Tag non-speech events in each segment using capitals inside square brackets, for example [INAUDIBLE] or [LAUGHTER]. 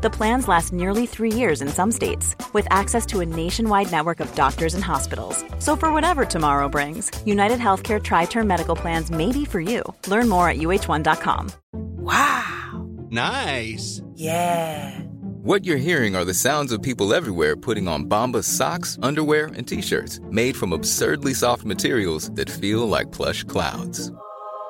The plans last nearly three years in some states, with access to a nationwide network of doctors and hospitals. So, for whatever tomorrow brings, United Healthcare Tri Term Medical Plans may be for you. Learn more at uh1.com. Wow! Nice! Yeah! What you're hearing are the sounds of people everywhere putting on Bombas socks, underwear, and t-shirts made from absurdly soft materials that feel like plush clouds.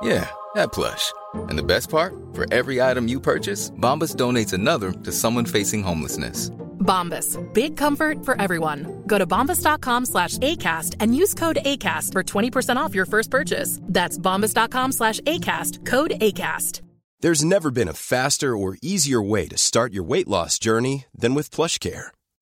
Yeah, that plush. And the best part? For every item you purchase, Bombas donates another to someone facing homelessness. Bombas. Big comfort for everyone. Go to bombas.com slash ACAST and use code ACAST for 20% off your first purchase. That's bombas.com slash ACAST. Code ACAST. There's never been a faster or easier way to start your weight loss journey than with PlushCare.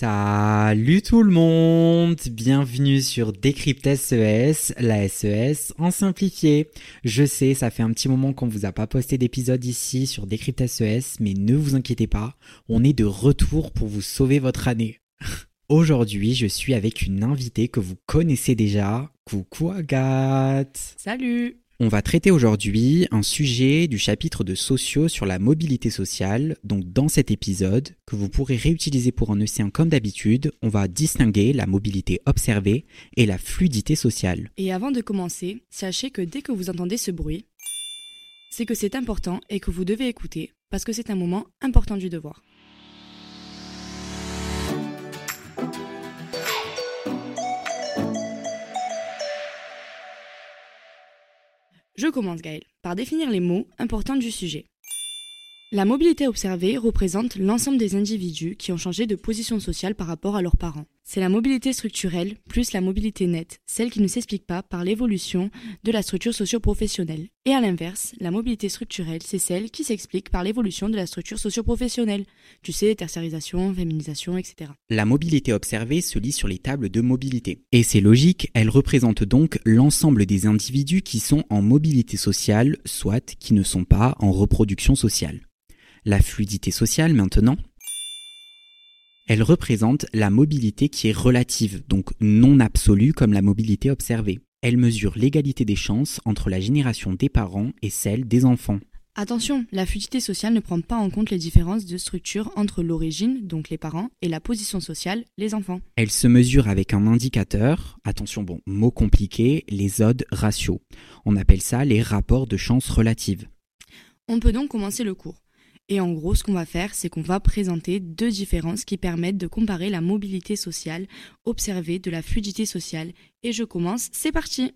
Salut tout le monde, bienvenue sur Décrypte SES, la SES en simplifié. Je sais, ça fait un petit moment qu'on vous a pas posté d'épisode ici sur Décrypte SES, mais ne vous inquiétez pas, on est de retour pour vous sauver votre année. [LAUGHS] Aujourd'hui, je suis avec une invitée que vous connaissez déjà. Coucou Agathe Salut on va traiter aujourd'hui un sujet du chapitre de sociaux sur la mobilité sociale. Donc dans cet épisode, que vous pourrez réutiliser pour un océan comme d'habitude, on va distinguer la mobilité observée et la fluidité sociale. Et avant de commencer, sachez que dès que vous entendez ce bruit, c'est que c'est important et que vous devez écouter parce que c'est un moment important du devoir. Je commence Gaël par définir les mots importants du sujet. La mobilité observée représente l'ensemble des individus qui ont changé de position sociale par rapport à leurs parents. C'est la mobilité structurelle plus la mobilité nette, celle qui ne s'explique pas par l'évolution de la structure socio-professionnelle. Et à l'inverse, la mobilité structurelle, c'est celle qui s'explique par l'évolution de la structure socio-professionnelle. Tu sais, tertiarisation, féminisation, etc. La mobilité observée se lit sur les tables de mobilité. Et c'est logique, elle représente donc l'ensemble des individus qui sont en mobilité sociale, soit qui ne sont pas en reproduction sociale. La fluidité sociale maintenant, elle représente la mobilité qui est relative, donc non absolue comme la mobilité observée. Elle mesure l'égalité des chances entre la génération des parents et celle des enfants. Attention, la fluidité sociale ne prend pas en compte les différences de structure entre l'origine, donc les parents, et la position sociale, les enfants. Elle se mesure avec un indicateur, attention bon, mot compliqué, les odd ratios. On appelle ça les rapports de chance relatives. On peut donc commencer le cours. Et en gros, ce qu'on va faire, c'est qu'on va présenter deux différences qui permettent de comparer la mobilité sociale observée de la fluidité sociale. Et je commence, c'est parti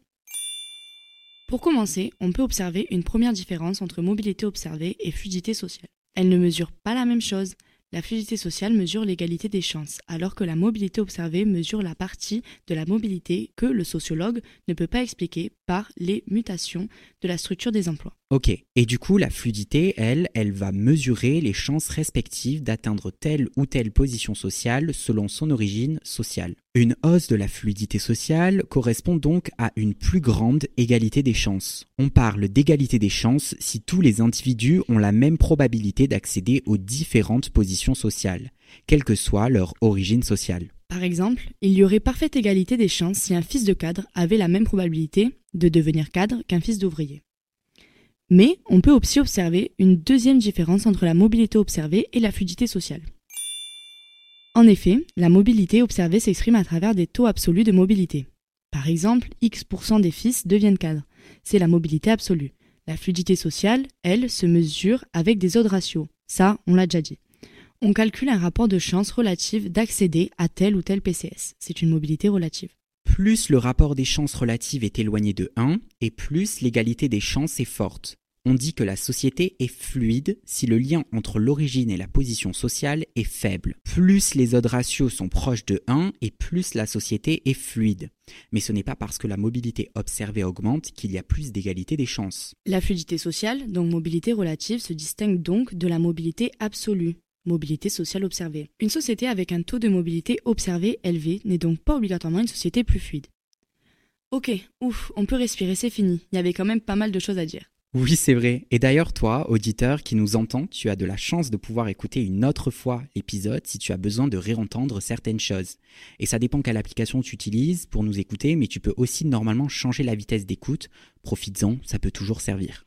Pour commencer, on peut observer une première différence entre mobilité observée et fluidité sociale. Elles ne mesurent pas la même chose. La fluidité sociale mesure l'égalité des chances, alors que la mobilité observée mesure la partie de la mobilité que le sociologue ne peut pas expliquer par les mutations de la structure des emplois. Ok, et du coup la fluidité, elle, elle va mesurer les chances respectives d'atteindre telle ou telle position sociale selon son origine sociale. Une hausse de la fluidité sociale correspond donc à une plus grande égalité des chances. On parle d'égalité des chances si tous les individus ont la même probabilité d'accéder aux différentes positions sociales, quelle que soit leur origine sociale. Par exemple, il y aurait parfaite égalité des chances si un fils de cadre avait la même probabilité de devenir cadre qu'un fils d'ouvrier. Mais on peut aussi observer une deuxième différence entre la mobilité observée et la fluidité sociale. En effet, la mobilité observée s'exprime à travers des taux absolus de mobilité. Par exemple, X% des fils deviennent cadres. C'est la mobilité absolue. La fluidité sociale, elle, se mesure avec des autres ratios. Ça, on l'a déjà dit. On calcule un rapport de chance relative d'accéder à tel ou tel PCS. C'est une mobilité relative. Plus le rapport des chances relatives est éloigné de 1, et plus l'égalité des chances est forte. On dit que la société est fluide si le lien entre l'origine et la position sociale est faible. Plus les odd ratios sont proches de 1 et plus la société est fluide. Mais ce n'est pas parce que la mobilité observée augmente qu'il y a plus d'égalité des chances. La fluidité sociale, donc mobilité relative, se distingue donc de la mobilité absolue. Mobilité sociale observée. Une société avec un taux de mobilité observé élevé n'est donc pas obligatoirement une société plus fluide. Ok, ouf, on peut respirer, c'est fini. Il y avait quand même pas mal de choses à dire. Oui, c'est vrai. Et d'ailleurs, toi, auditeur qui nous entend, tu as de la chance de pouvoir écouter une autre fois l'épisode si tu as besoin de réentendre certaines choses. Et ça dépend quelle application tu utilises pour nous écouter, mais tu peux aussi normalement changer la vitesse d'écoute. Profites-en, ça peut toujours servir.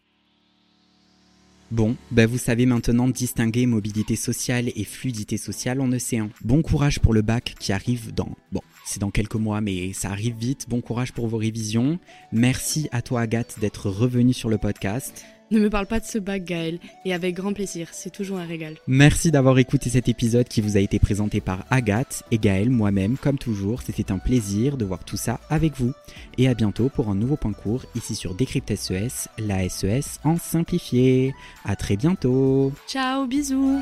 Bon, ben vous savez maintenant distinguer mobilité sociale et fluidité sociale en océan. Bon courage pour le bac qui arrive dans... Bon, c'est dans quelques mois, mais ça arrive vite. Bon courage pour vos révisions. Merci à toi Agathe d'être revenue sur le podcast. Ne me parle pas de ce bac, Gaël, et avec grand plaisir, c'est toujours un régal. Merci d'avoir écouté cet épisode qui vous a été présenté par Agathe et Gaël, moi-même, comme toujours. C'était un plaisir de voir tout ça avec vous. Et à bientôt pour un nouveau point court ici sur Décrypte SES, la SES en simplifié. À très bientôt. Ciao, bisous.